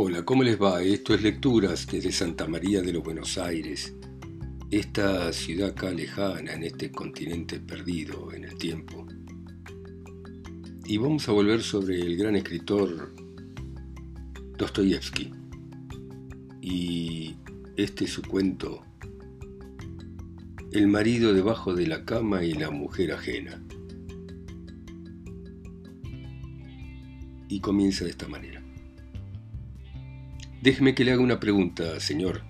Hola, ¿cómo les va? Esto es Lecturas desde Santa María de los Buenos Aires, esta ciudad acá lejana en este continente perdido en el tiempo. Y vamos a volver sobre el gran escritor Dostoyevsky. Y este es su cuento, El marido debajo de la cama y la mujer ajena. Y comienza de esta manera. Déjeme que le haga una pregunta, señor.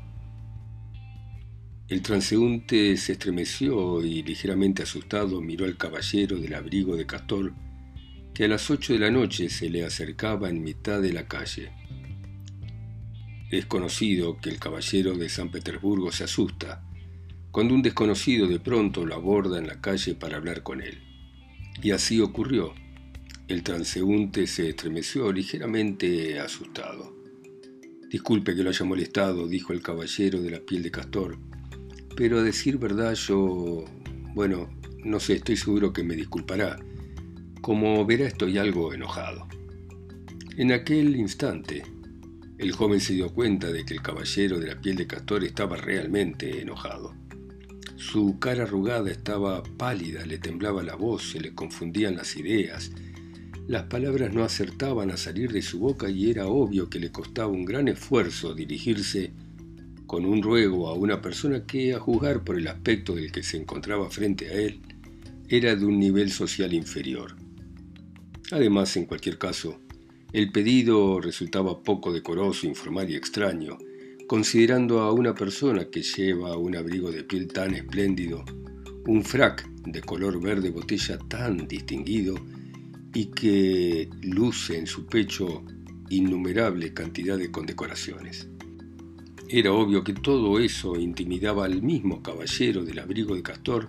El transeúnte se estremeció y ligeramente asustado miró al caballero del abrigo de castor que a las ocho de la noche se le acercaba en mitad de la calle. Es conocido que el caballero de San Petersburgo se asusta cuando un desconocido de pronto lo aborda en la calle para hablar con él. Y así ocurrió. El transeúnte se estremeció ligeramente asustado. Disculpe que lo haya molestado, dijo el caballero de la piel de castor, pero a decir verdad yo... bueno, no sé, estoy seguro que me disculpará. Como verá estoy algo enojado. En aquel instante, el joven se dio cuenta de que el caballero de la piel de castor estaba realmente enojado. Su cara arrugada estaba pálida, le temblaba la voz, se le confundían las ideas, las palabras no acertaban a salir de su boca y era obvio que le costaba un gran esfuerzo dirigirse con un ruego a una persona que, a juzgar por el aspecto del que se encontraba frente a él, era de un nivel social inferior. Además, en cualquier caso, el pedido resultaba poco decoroso, informal y extraño, considerando a una persona que lleva un abrigo de piel tan espléndido, un frac de color verde botella tan distinguido y que luce en su pecho innumerable cantidad de condecoraciones. Era obvio que todo eso intimidaba al mismo caballero del abrigo de castor,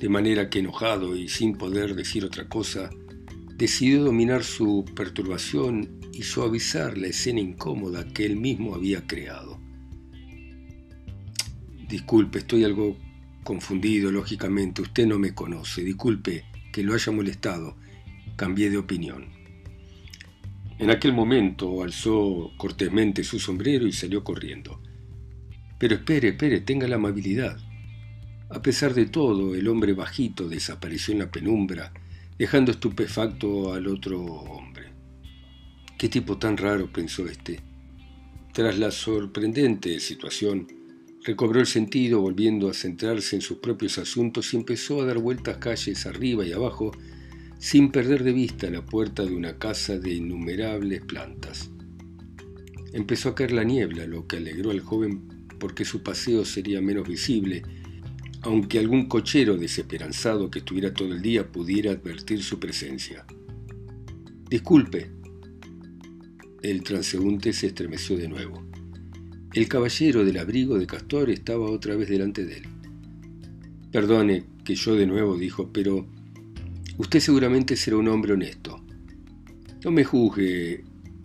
de manera que enojado y sin poder decir otra cosa, decidió dominar su perturbación y suavizar la escena incómoda que él mismo había creado. Disculpe, estoy algo confundido, lógicamente, usted no me conoce, disculpe que lo haya molestado, cambié de opinión. En aquel momento alzó cortésmente su sombrero y salió corriendo. Pero espere, espere, tenga la amabilidad. A pesar de todo, el hombre bajito desapareció en la penumbra, dejando estupefacto al otro hombre. Qué tipo tan raro, pensó este. Tras la sorprendente situación, recobró el sentido, volviendo a centrarse en sus propios asuntos y empezó a dar vueltas calles arriba y abajo, sin perder de vista la puerta de una casa de innumerables plantas. Empezó a caer la niebla, lo que alegró al joven porque su paseo sería menos visible, aunque algún cochero desesperanzado que estuviera todo el día pudiera advertir su presencia. Disculpe. El transeúnte se estremeció de nuevo. El caballero del abrigo de castor estaba otra vez delante de él. Perdone que yo de nuevo dijo, pero Usted seguramente será un hombre honesto. No me juzgue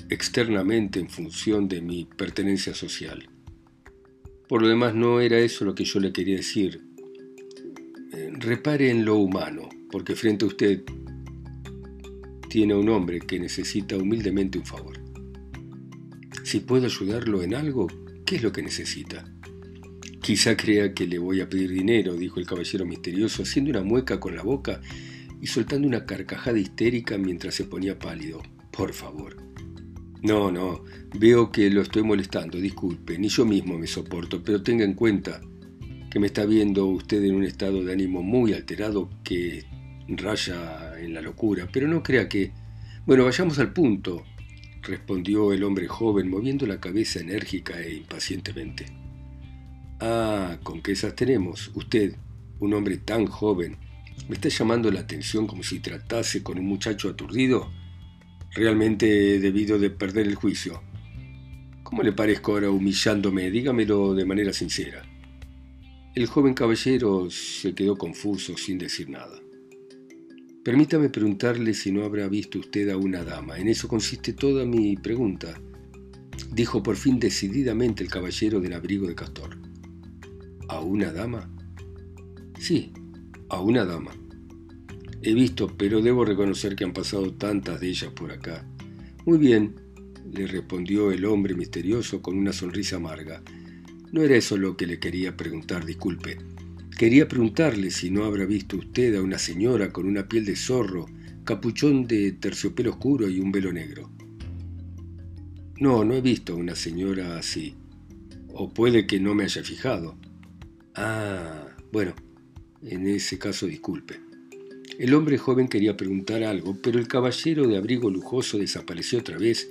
externamente en función de mi pertenencia social. Por lo demás, no era eso lo que yo le quería decir. Eh, repare en lo humano, porque frente a usted tiene a un hombre que necesita humildemente un favor. Si puedo ayudarlo en algo, ¿qué es lo que necesita? Quizá crea que le voy a pedir dinero, dijo el caballero misterioso, haciendo una mueca con la boca y soltando una carcajada histérica mientras se ponía pálido. Por favor. No, no, veo que lo estoy molestando, disculpe, ni yo mismo me soporto, pero tenga en cuenta que me está viendo usted en un estado de ánimo muy alterado que raya en la locura, pero no crea que... Bueno, vayamos al punto, respondió el hombre joven, moviendo la cabeza enérgica e impacientemente. Ah, con qué esas tenemos. Usted, un hombre tan joven, ¿Me está llamando la atención como si tratase con un muchacho aturdido? Realmente he debido de perder el juicio. ¿Cómo le parezco ahora humillándome? Dígamelo de manera sincera. El joven caballero se quedó confuso sin decir nada. Permítame preguntarle si no habrá visto usted a una dama. En eso consiste toda mi pregunta, dijo por fin decididamente el caballero del abrigo de castor. ¿A una dama? Sí, a una dama. He visto, pero debo reconocer que han pasado tantas de ellas por acá. Muy bien, le respondió el hombre misterioso con una sonrisa amarga. No era eso lo que le quería preguntar, disculpe. Quería preguntarle si no habrá visto usted a una señora con una piel de zorro, capuchón de terciopelo oscuro y un velo negro. No, no he visto a una señora así. O puede que no me haya fijado. Ah, bueno, en ese caso disculpe. El hombre joven quería preguntar algo, pero el caballero de abrigo lujoso desapareció otra vez,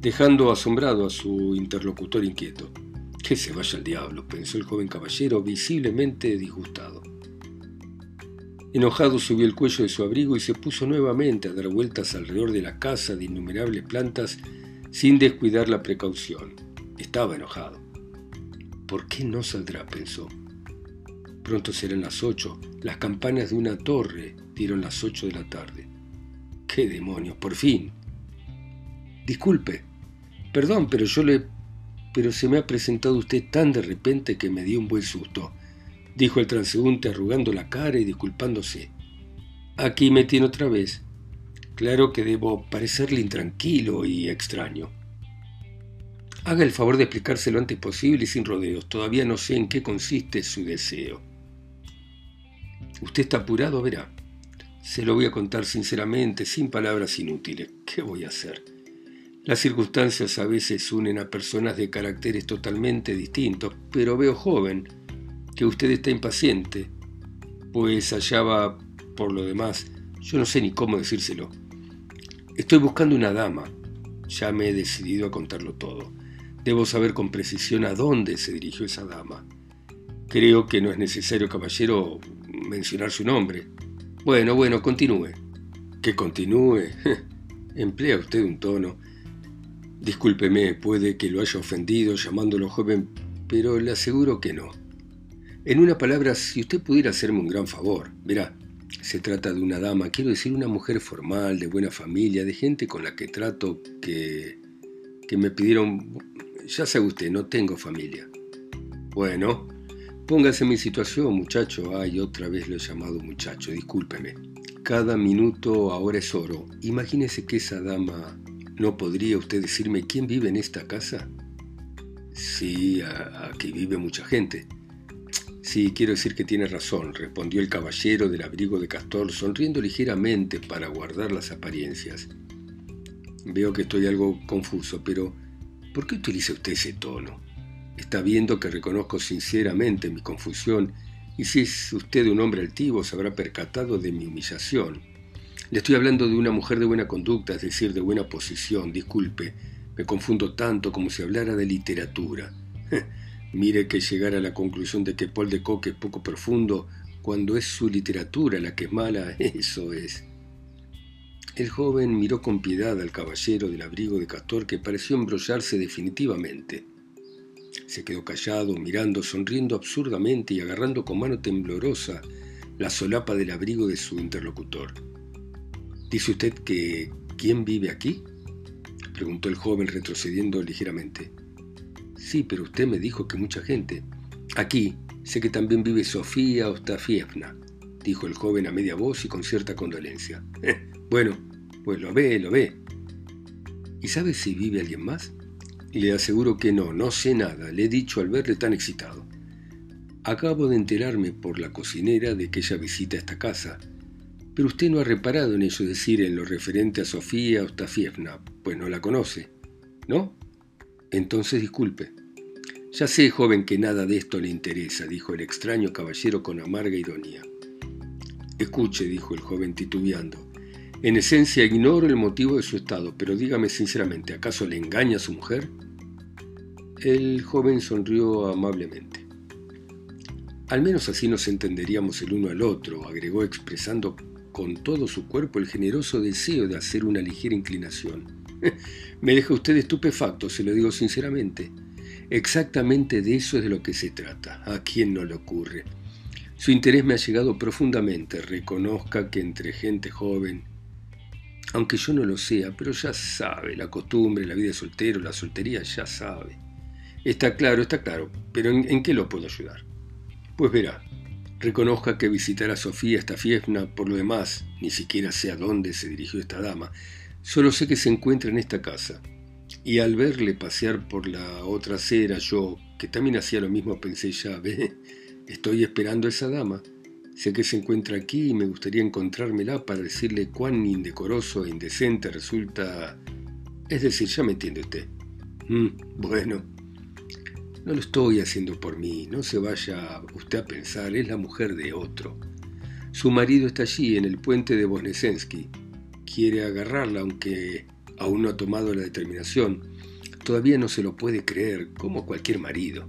dejando asombrado a su interlocutor inquieto. Que se vaya al diablo, pensó el joven caballero, visiblemente disgustado. Enojado subió el cuello de su abrigo y se puso nuevamente a dar vueltas alrededor de la casa de innumerables plantas sin descuidar la precaución. Estaba enojado. ¿Por qué no saldrá? pensó. Pronto serán las ocho. Las campanas de una torre dieron las ocho de la tarde. ¡Qué demonios! ¡Por fin! Disculpe. Perdón, pero yo le... Pero se me ha presentado usted tan de repente que me dio un buen susto, dijo el transeúnte arrugando la cara y disculpándose. Aquí me tiene otra vez. Claro que debo parecerle intranquilo y extraño. Haga el favor de explicarse lo antes posible y sin rodeos. Todavía no sé en qué consiste su deseo. Usted está apurado, verá. Se lo voy a contar sinceramente, sin palabras inútiles. ¿Qué voy a hacer? Las circunstancias a veces unen a personas de caracteres totalmente distintos, pero veo joven que usted está impaciente, pues allá va por lo demás. Yo no sé ni cómo decírselo. Estoy buscando una dama. Ya me he decidido a contarlo todo. Debo saber con precisión a dónde se dirigió esa dama. Creo que no es necesario, caballero, mencionar su nombre. Bueno, bueno, continúe. Que continúe. Emplea usted un tono. Discúlpeme, puede que lo haya ofendido llamándolo joven, pero le aseguro que no. En una palabra, si usted pudiera hacerme un gran favor, verá, se trata de una dama, quiero decir una mujer formal, de buena familia, de gente con la que trato que... que me pidieron... Ya sabe usted, no tengo familia. Bueno, póngase en mi situación, muchacho. Ay, otra vez lo he llamado muchacho, discúlpeme. Cada minuto ahora es oro. Imagínese que esa dama... ¿No podría usted decirme quién vive en esta casa? Sí, aquí vive mucha gente. Sí, quiero decir que tiene razón, respondió el caballero del abrigo de castor, sonriendo ligeramente para guardar las apariencias. Veo que estoy algo confuso, pero ¿por qué utiliza usted ese tono? Está viendo que reconozco sinceramente mi confusión, y si es usted un hombre altivo, se habrá percatado de mi humillación. Le estoy hablando de una mujer de buena conducta, es decir, de buena posición. Disculpe, me confundo tanto como si hablara de literatura. Mire que llegar a la conclusión de que Paul de Kock es poco profundo cuando es su literatura la que es mala, eso es. El joven miró con piedad al caballero del abrigo de castor que pareció embrollarse definitivamente. Se quedó callado, mirando, sonriendo absurdamente y agarrando con mano temblorosa la solapa del abrigo de su interlocutor. ¿Dice usted que quién vive aquí? preguntó el joven retrocediendo ligeramente. Sí, pero usted me dijo que mucha gente. Aquí sé que también vive Sofía Ostafievna, dijo el joven a media voz y con cierta condolencia. bueno, pues lo ve, lo ve. ¿Y sabe si vive alguien más? Le aseguro que no, no sé nada, le he dicho al verle tan excitado. Acabo de enterarme por la cocinera de que ella visita esta casa, pero usted no ha reparado en ello, decir, en lo referente a Sofía Ostafievna, pues no la conoce, ¿no? Entonces disculpe. Ya sé, joven, que nada de esto le interesa, dijo el extraño caballero con amarga ironía. Escuche, dijo el joven titubeando. En esencia ignoro el motivo de su estado, pero dígame sinceramente, ¿acaso le engaña a su mujer? El joven sonrió amablemente. Al menos así nos entenderíamos el uno al otro, agregó expresando con todo su cuerpo el generoso deseo de hacer una ligera inclinación. Me deja usted estupefacto, se lo digo sinceramente. Exactamente de eso es de lo que se trata. ¿A quién no le ocurre? Su interés me ha llegado profundamente. Reconozca que entre gente joven, aunque yo no lo sea, pero ya sabe, la costumbre, la vida de soltero, la soltería, ya sabe. Está claro, está claro, pero ¿en, qué lo puedo ayudar? Pues verá, reconozca que visitar a Sofía esta fiesta, por lo demás, ni siquiera sé a dónde se dirigió esta dama, Solo sé que se encuentra en esta casa. Y al verle pasear por la otra acera, yo, que también hacía lo mismo, pensé ya, ve, estoy esperando a esa dama. Sé que se encuentra aquí y me gustaría encontrármela para decirle cuán indecoroso e indecente resulta... Es decir, ya me entiende usted. Mm, bueno, no lo estoy haciendo por mí, no se vaya usted a pensar, es la mujer de otro. Su marido está allí, en el puente de Bosnesensky. Quiere agarrarla, aunque aún no ha tomado la determinación. Todavía no se lo puede creer, como cualquier marido.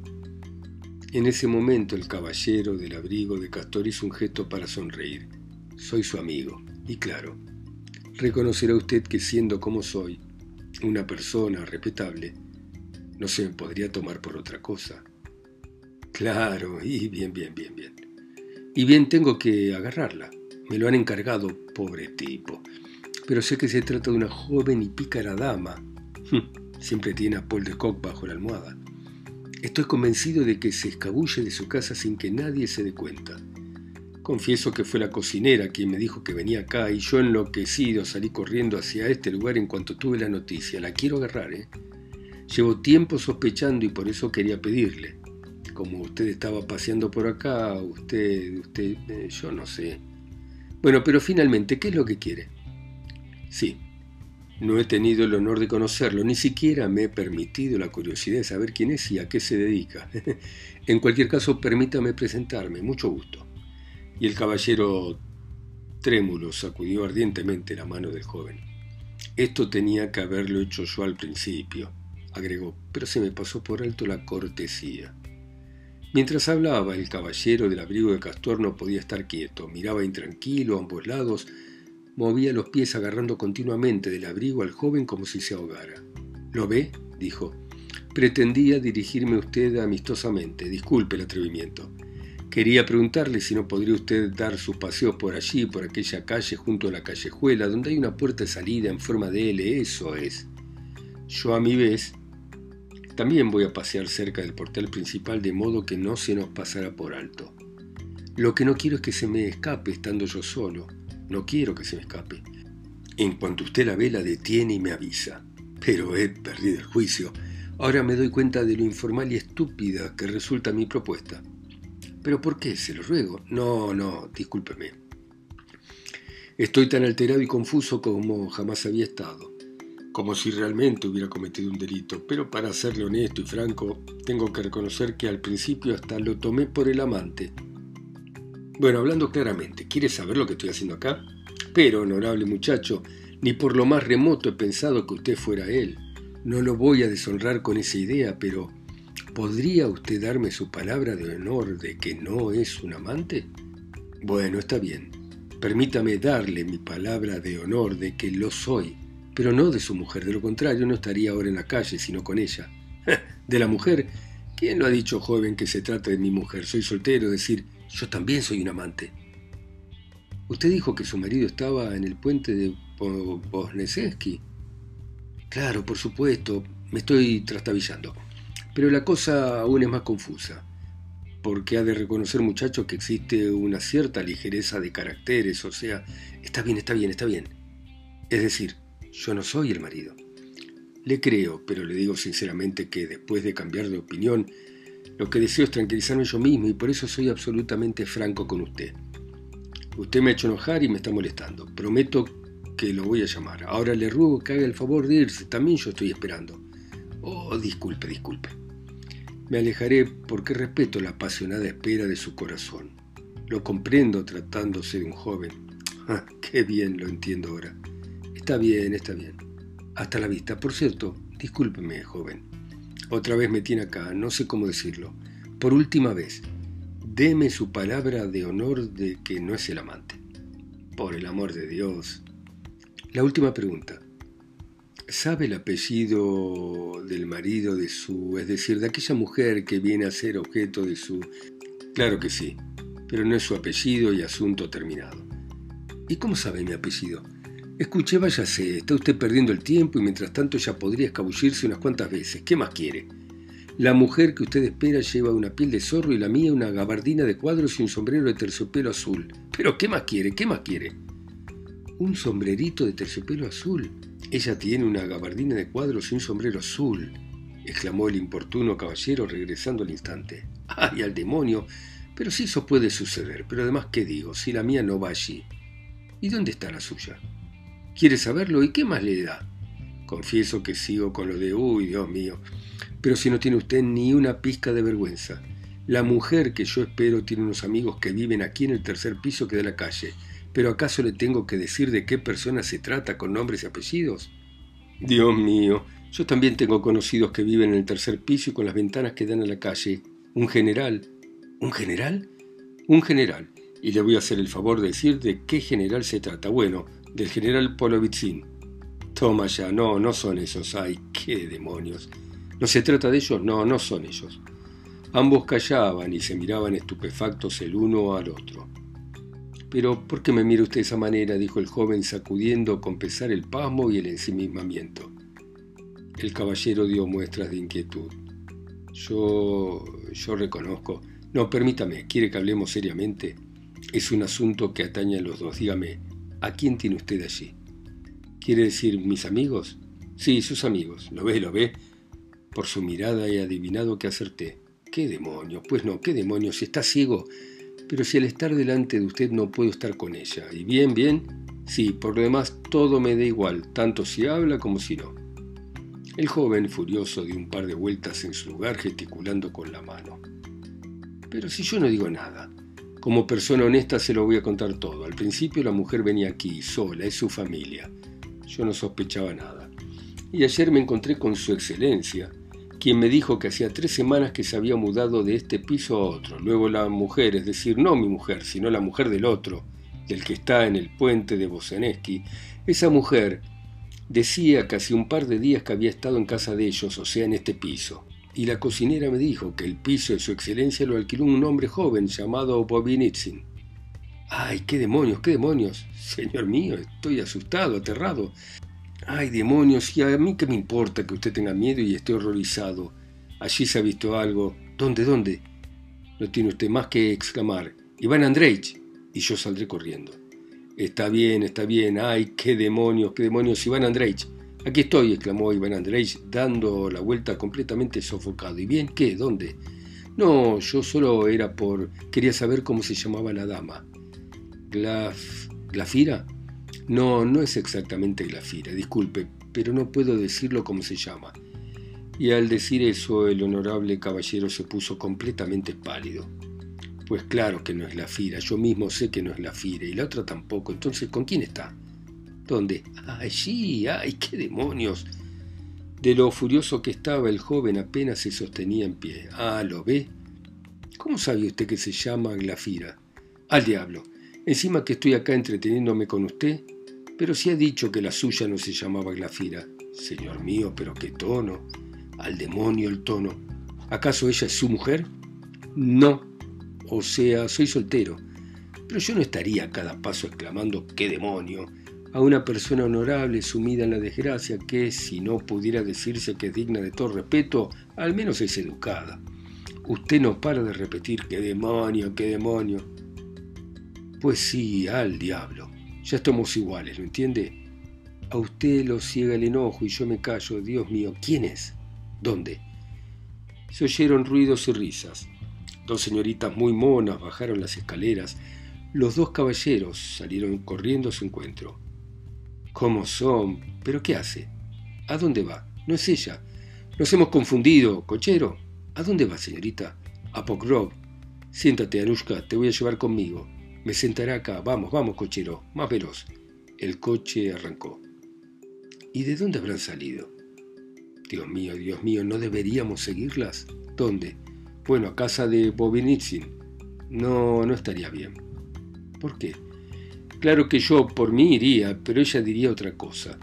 En ese momento el caballero del abrigo de Castor hizo un gesto para sonreír. Soy su amigo, y claro, reconocerá usted que siendo como soy, una persona respetable, no se podría tomar por otra cosa. Claro, y bien, bien, bien, bien. Y bien tengo que agarrarla. Me lo han encargado, pobre tipo. Pero sé que se trata de una joven y pícara dama. Siempre tiene a Paul de Kock bajo la almohada. Estoy convencido de que se escabulle de su casa sin que nadie se dé cuenta. Confieso que fue la cocinera quien me dijo que venía acá y yo enloquecido salí corriendo hacia este lugar en cuanto tuve la noticia. La quiero agarrar, ¿eh? Llevo tiempo sospechando y por eso quería pedirle. Como usted estaba paseando por acá, usted, usted, eh, yo no sé. Bueno, pero finalmente, ¿qué es lo que quiere? Sí, no he tenido el honor de conocerlo, ni siquiera me he permitido la curiosidad de saber quién es y a qué se dedica. en cualquier caso, permítame presentarme, mucho gusto. Y el caballero trémulo sacudió ardientemente la mano del joven. Esto tenía que haberlo hecho yo al principio agregó, pero se me pasó por alto la cortesía. Mientras hablaba, el caballero del abrigo de Castor no podía estar quieto, miraba intranquilo a ambos lados, movía los pies agarrando continuamente del abrigo al joven como si se ahogara. ¿Lo ve? dijo. Pretendía dirigirme a usted amistosamente, disculpe el atrevimiento. Quería preguntarle si no podría usted dar sus paseos por allí, por aquella calle junto a la callejuela, donde hay una puerta de salida en forma de L, eso es. Yo a mi vez también voy a pasear cerca del portal principal de modo que no se nos pasará por alto. Lo que no quiero es que se me escape estando yo solo. No quiero que se me escape. En cuanto usted la ve, la detiene y me avisa. Pero he perdido el juicio. Ahora me doy cuenta de lo informal y estúpida que resulta mi propuesta. ¿Pero por qué? Se lo ruego. No, no, discúlpeme. Estoy tan alterado y confuso como jamás había estado como si realmente hubiera cometido un delito, pero para serle honesto y franco, tengo que reconocer que al principio hasta lo tomé por el amante. Bueno, hablando claramente, ¿quiere saber lo que estoy haciendo acá? Pero, honorable muchacho, ni por lo más remoto he pensado que usted fuera él. No lo voy a deshonrar con esa idea, pero ¿podría usted darme su palabra de honor de que no es un amante? Bueno, está bien. Permítame darle mi palabra de honor de que lo soy pero no de su mujer, de lo contrario no estaría ahora en la calle, sino con ella. ¿De la mujer? ¿Quién lo ha dicho, joven, que se trata de mi mujer? Soy soltero, decir, yo también soy un amante. Usted dijo que su marido estaba en el puente de Bosnesensky. Claro, por supuesto, me estoy trastabillando. Pero la cosa aún es más confusa, porque ha de reconocer, muchacho, que existe una cierta ligereza de caracteres, o sea, está bien, está bien, está bien. Es decir, yo no soy el marido. Le creo, pero le digo sinceramente que después de cambiar de opinión, lo que deseo es tranquilizarme yo mismo y por eso soy absolutamente franco con usted. Usted me ha hecho enojar y me está molestando. Prometo que lo voy a llamar. Ahora le ruego que haga el favor de irse. También yo estoy esperando. Oh, disculpe, disculpe. Me alejaré porque respeto la apasionada espera de su corazón. Lo comprendo tratándose de un joven. Ah, qué bien lo entiendo ahora. Está bien, está bien. Hasta la vista. Por cierto, discúlpeme, joven. Otra vez me tiene acá, no sé cómo decirlo. Por última vez, deme su palabra de honor de que no es el amante. Por el amor de Dios. La última pregunta. ¿Sabe el apellido del marido de su, es decir, de aquella mujer que viene a ser objeto de su... Claro que sí, pero no es su apellido y asunto terminado. ¿Y cómo sabe mi apellido? Escuche, váyase, está usted perdiendo el tiempo y mientras tanto ya podría escabullirse unas cuantas veces. ¿Qué más quiere? La mujer que usted espera lleva una piel de zorro y la mía una gabardina de cuadros y un sombrero de terciopelo azul. Pero ¿qué más quiere? ¿Qué más quiere? Un sombrerito de terciopelo azul. Ella tiene una gabardina de cuadros y un sombrero azul, exclamó el importuno caballero regresando al instante. ¡Ay, al demonio! Pero si eso puede suceder, pero además, ¿qué digo? Si la mía no va allí. ¿Y dónde está la suya? ¿Quiere saberlo? ¿Y qué más le da? Confieso que sigo con lo de, uy, Dios mío. Pero si no tiene usted ni una pizca de vergüenza. La mujer que yo espero tiene unos amigos que viven aquí en el tercer piso que de la calle. ¿Pero acaso le tengo que decir de qué persona se trata con nombres y apellidos? Dios mío, yo también tengo conocidos que viven en el tercer piso y con las ventanas que dan a la calle. Un general. ¿Un general? Un general. Y le voy a hacer el favor de decir de qué general se trata. Bueno, del general Polovitsin. Toma ya, no, no son esos. Ay, qué demonios. ¿No se trata de ellos? No, no son ellos. Ambos callaban y se miraban estupefactos el uno al otro. Pero, ¿por qué me mira usted de esa manera? dijo el joven sacudiendo con pesar el pasmo y el ensimismamiento. El caballero dio muestras de inquietud. Yo. yo reconozco. No, permítame, ¿quiere que hablemos seriamente? Es un asunto que atañe a los dos. Dígame, ¿a quién tiene usted allí? ¿Quiere decir mis amigos? Sí, sus amigos. ¿Lo ve, lo ve? Por su mirada he adivinado que acerté. ¿Qué demonios? Pues no, ¿qué demonios? Está ciego. Pero si al estar delante de usted no puedo estar con ella. ¿Y bien, bien? Sí, por lo demás todo me da igual, tanto si habla como si no. El joven, furioso, dio un par de vueltas en su lugar gesticulando con la mano. Pero si yo no digo nada, como persona honesta se lo voy a contar todo. Al principio la mujer venía aquí, sola, es su familia. Yo no sospechaba nada. Y ayer me encontré con su excelencia, quien me dijo que hacía tres semanas que se había mudado de este piso a otro. Luego la mujer, es decir, no mi mujer, sino la mujer del otro, del que está en el puente de Boseneski, esa mujer decía que hacía un par de días que había estado en casa de ellos, o sea, en este piso. Y la cocinera me dijo que el piso de su excelencia lo alquiló un hombre joven llamado Bobinitsin. ¡Ay, qué demonios, qué demonios! Señor mío, estoy asustado, aterrado. Ay, demonios, y a mí qué me importa que usted tenga miedo y esté horrorizado. Allí se ha visto algo. ¿Dónde, dónde? No tiene usted más que exclamar. Iván Andreich. Y yo saldré corriendo. Está bien, está bien. Ay, qué demonios, qué demonios. Iván Andreich. Aquí estoy, exclamó Iván Andreich, dando la vuelta completamente sofocado. ¿Y bien qué? ¿Dónde? No, yo solo era por... Quería saber cómo se llamaba la dama. Glaf... ¿Glafira? No, no es exactamente Glafira, disculpe, pero no puedo decirlo como se llama. Y al decir eso el honorable caballero se puso completamente pálido. Pues claro que no es la Fira, yo mismo sé que no es la Fira y la otra tampoco, entonces ¿con quién está? ¿Dónde? Allí, ay, qué demonios. De lo furioso que estaba el joven apenas se sostenía en pie. Ah, ¿lo ve? ¿Cómo sabe usted que se llama Glafira? Al diablo. Encima que estoy acá entreteniéndome con usted, pero si ha dicho que la suya no se llamaba Glafira. Señor mío, pero qué tono. Al demonio el tono. ¿Acaso ella es su mujer? No. O sea, soy soltero. Pero yo no estaría a cada paso exclamando ¡qué demonio! A una persona honorable sumida en la desgracia que, si no pudiera decirse que es digna de todo respeto, al menos es educada. Usted no para de repetir ¡qué demonio, qué demonio! Pues sí, al diablo. Ya estamos iguales, ¿lo entiende? A usted lo ciega el enojo y yo me callo. Dios mío, ¿quién es? ¿Dónde? Se oyeron ruidos y risas. Dos señoritas muy monas bajaron las escaleras. Los dos caballeros salieron corriendo a su encuentro. ¿Cómo son? ¿Pero qué hace? ¿A dónde va? No es ella. Nos hemos confundido, cochero. ¿A dónde va, señorita? A Pogrov. Siéntate, Anushka, te voy a llevar conmigo. Me sentaré acá. Vamos, vamos, cochero. Más veloz. El coche arrancó. ¿Y de dónde habrán salido? Dios mío, Dios mío, ¿no deberíamos seguirlas? ¿Dónde? Bueno, a casa de Bobinitsin. No, no estaría bien. ¿Por qué? Claro que yo por mí iría, pero ella diría otra cosa.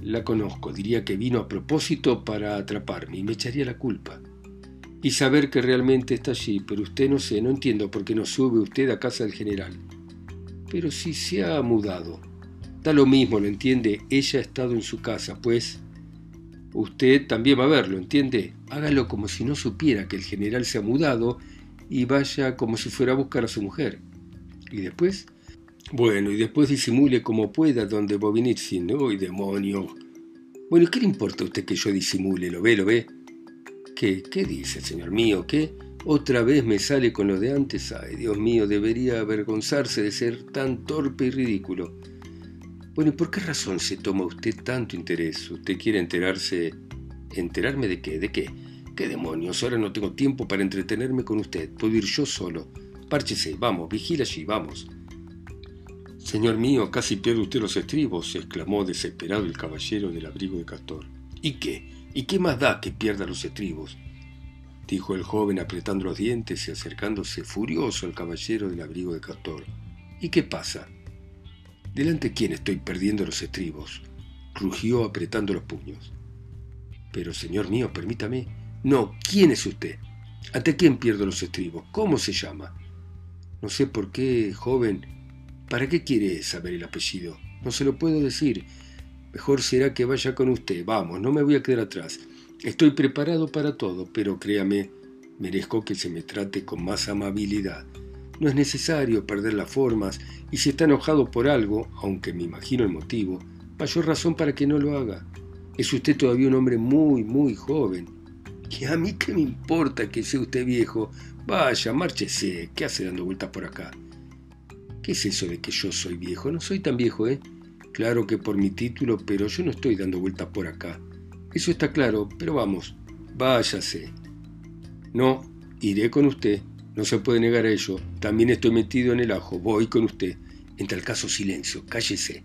La conozco, diría que vino a propósito para atraparme y me echaría la culpa y saber que realmente está allí, pero usted no sé, no entiendo por qué no sube usted a casa del general. Pero si se ha mudado, da lo mismo, ¿lo entiende? Ella ha estado en su casa, pues usted también va a verlo, ¿entiende? Hágalo como si no supiera que el general se ha mudado y vaya como si fuera a buscar a su mujer. Y después, Bueno, y después disimule como pueda donde Bobinitsyn. ¡Uy, demonio! Bueno, ¿qué le importa a usted que yo disimule? ¿Lo ve, lo ve? ¿Qué? ¿Qué dice, señor mío? ¿Qué? Otra vez me sale con lo de antes. Ay, Dios mío, debería avergonzarse de ser tan torpe y ridículo. Bueno, ¿y por qué razón se toma usted tanto interés? ¿Usted quiere enterarse... ¿Enterarme de qué? ¿De qué? ¿Qué demonios? Ahora no tengo tiempo para entretenerme con usted. Puedo ir yo solo. Párchese, vamos, vigila allí, vamos. Señor mío, casi pierde usted los estribos, exclamó desesperado el caballero del abrigo de castor. ¿Y qué? ¿Y qué más da que pierda los estribos? dijo el joven apretando los dientes y acercándose furioso al caballero del abrigo de castor. ¿Y qué pasa? ¿Delante quién estoy perdiendo los estribos? rugió apretando los puños. Pero, señor mío, permítame. No, ¿quién es usted? ¿Ante quién pierdo los estribos? ¿Cómo se llama? No sé por qué, joven, ¿Para qué quiere saber el apellido? No se lo puedo decir. Mejor será que vaya con usted. Vamos, no me voy a quedar atrás. Estoy preparado para todo, pero créame, merezco que se me trate con más amabilidad. No es necesario perder las formas, y si está enojado por algo, aunque me imagino el motivo, mayor razón para que no lo haga. Es usted todavía un hombre muy, muy joven. ¿Y a mí qué me importa que sea usted viejo? Vaya, márchese, ¿qué hace dando vueltas por acá? ¿Qué es eso de que yo soy viejo? No soy tan viejo, ¿eh? Claro que por mi título, pero yo no estoy dando vueltas por acá. Eso está claro, pero vamos, váyase. No, iré con usted. No se puede negar a ello. También estoy metido en el ajo. Voy con usted. En tal caso, silencio. Cállese.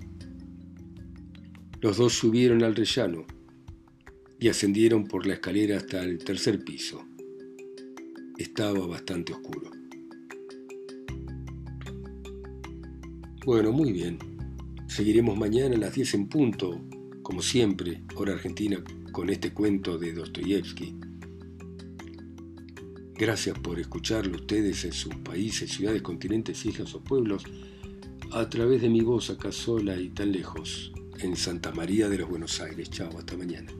Los dos subieron al rellano y ascendieron por la escalera hasta el tercer piso. Estaba bastante oscuro. Bueno, muy bien. Seguiremos mañana a las 10 en punto, como siempre, hora argentina, con este cuento de Dostoyevsky. Gracias por escucharlo ustedes en sus países, ciudades, continentes, islas o pueblos, a través de mi voz acá sola y tan lejos, en Santa María de los Buenos Aires. Chao, hasta mañana.